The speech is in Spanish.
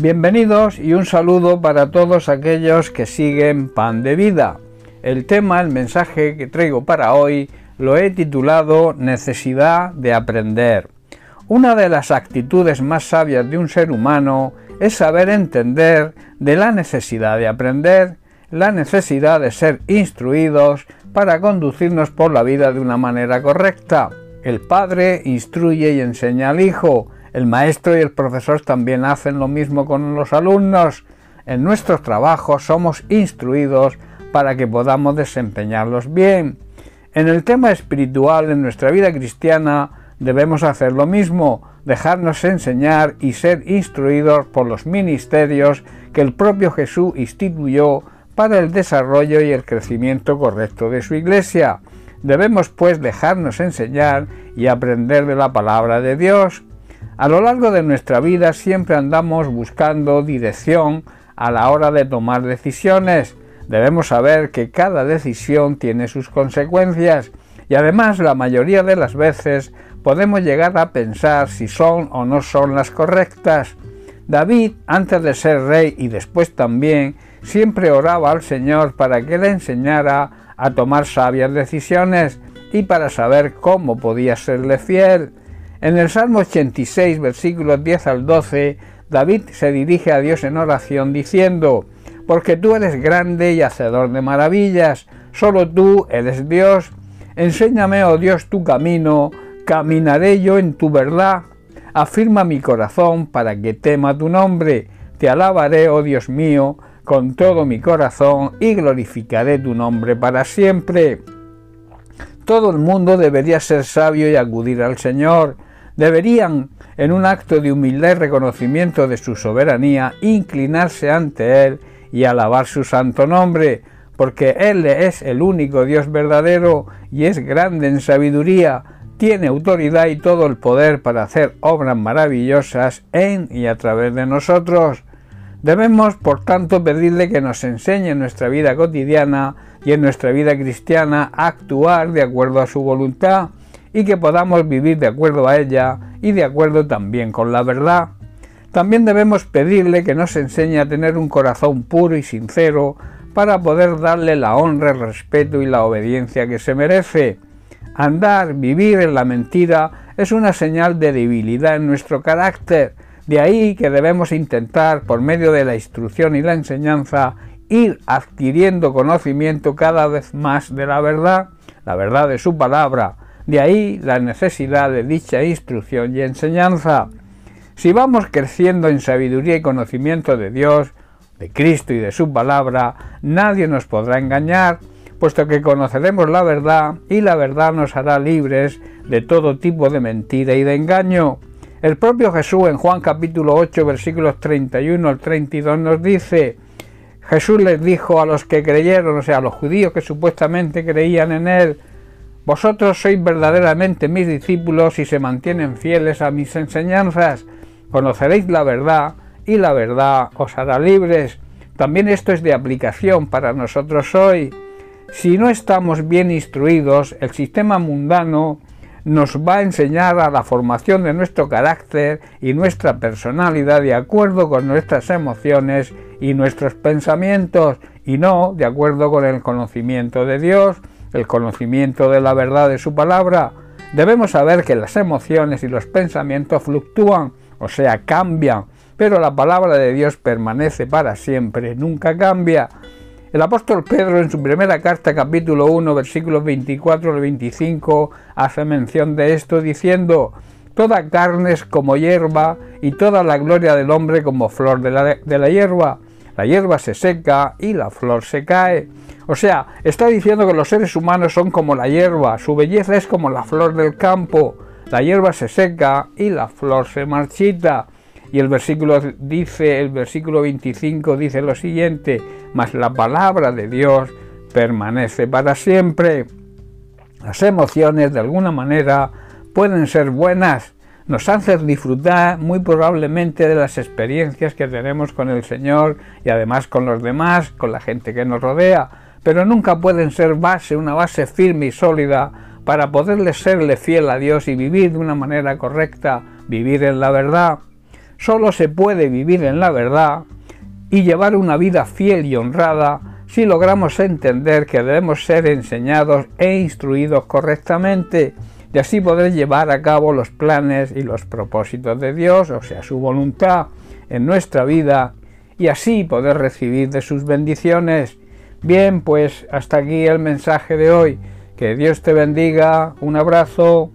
Bienvenidos y un saludo para todos aquellos que siguen Pan de Vida. El tema, el mensaje que traigo para hoy, lo he titulado Necesidad de aprender. Una de las actitudes más sabias de un ser humano es saber entender de la necesidad de aprender, la necesidad de ser instruidos para conducirnos por la vida de una manera correcta. El padre instruye y enseña al hijo, el maestro y el profesor también hacen lo mismo con los alumnos. En nuestros trabajos somos instruidos para que podamos desempeñarlos bien. En el tema espiritual, en nuestra vida cristiana, debemos hacer lo mismo, dejarnos enseñar y ser instruidos por los ministerios que el propio Jesús instituyó para el desarrollo y el crecimiento correcto de su iglesia. Debemos pues dejarnos enseñar y aprender de la palabra de Dios. A lo largo de nuestra vida siempre andamos buscando dirección a la hora de tomar decisiones. Debemos saber que cada decisión tiene sus consecuencias y además la mayoría de las veces podemos llegar a pensar si son o no son las correctas. David, antes de ser rey y después también, siempre oraba al Señor para que le enseñara a tomar sabias decisiones y para saber cómo podía serle fiel. En el Salmo 86, versículos 10 al 12, David se dirige a Dios en oración diciendo, Porque tú eres grande y hacedor de maravillas, solo tú eres Dios. Enséñame, oh Dios, tu camino, caminaré yo en tu verdad. Afirma mi corazón para que tema tu nombre. Te alabaré, oh Dios mío, con todo mi corazón y glorificaré tu nombre para siempre. Todo el mundo debería ser sabio y acudir al Señor deberían, en un acto de humildad y reconocimiento de su soberanía, inclinarse ante Él y alabar su santo nombre, porque Él es el único Dios verdadero y es grande en sabiduría, tiene autoridad y todo el poder para hacer obras maravillosas en y a través de nosotros. Debemos, por tanto, pedirle que nos enseñe en nuestra vida cotidiana y en nuestra vida cristiana a actuar de acuerdo a su voluntad, y que podamos vivir de acuerdo a ella y de acuerdo también con la verdad. También debemos pedirle que nos enseñe a tener un corazón puro y sincero para poder darle la honra, el respeto y la obediencia que se merece. Andar, vivir en la mentira es una señal de debilidad en nuestro carácter. De ahí que debemos intentar, por medio de la instrucción y la enseñanza, ir adquiriendo conocimiento cada vez más de la verdad, la verdad de su palabra, de ahí la necesidad de dicha instrucción y enseñanza. Si vamos creciendo en sabiduría y conocimiento de Dios, de Cristo y de su palabra, nadie nos podrá engañar, puesto que conoceremos la verdad y la verdad nos hará libres de todo tipo de mentira y de engaño. El propio Jesús en Juan capítulo 8 versículos 31 al 32 nos dice, Jesús les dijo a los que creyeron, o sea, a los judíos que supuestamente creían en él, vosotros sois verdaderamente mis discípulos y se mantienen fieles a mis enseñanzas. Conoceréis la verdad y la verdad os hará libres. También esto es de aplicación para nosotros hoy. Si no estamos bien instruidos, el sistema mundano nos va a enseñar a la formación de nuestro carácter y nuestra personalidad de acuerdo con nuestras emociones y nuestros pensamientos y no de acuerdo con el conocimiento de Dios el conocimiento de la verdad de su palabra, debemos saber que las emociones y los pensamientos fluctúan, o sea, cambian, pero la palabra de Dios permanece para siempre, nunca cambia. El apóstol Pedro en su primera carta capítulo 1 versículos 24 al 25 hace mención de esto diciendo, Toda carne es como hierba y toda la gloria del hombre como flor de la, de la hierba. La hierba se seca y la flor se cae o sea, está diciendo que los seres humanos son como la hierba, su belleza es como la flor del campo, la hierba se seca y la flor se marchita. Y el versículo dice, el versículo 25 dice lo siguiente, mas la palabra de Dios permanece para siempre. Las emociones de alguna manera pueden ser buenas, nos hacen disfrutar muy probablemente de las experiencias que tenemos con el Señor y además con los demás, con la gente que nos rodea, pero nunca pueden ser base, una base firme y sólida para poderle serle fiel a Dios y vivir de una manera correcta, vivir en la verdad. Solo se puede vivir en la verdad y llevar una vida fiel y honrada si logramos entender que debemos ser enseñados e instruidos correctamente y así poder llevar a cabo los planes y los propósitos de Dios, o sea, su voluntad en nuestra vida y así poder recibir de sus bendiciones. Bien, pues hasta aquí el mensaje de hoy. Que Dios te bendiga. Un abrazo.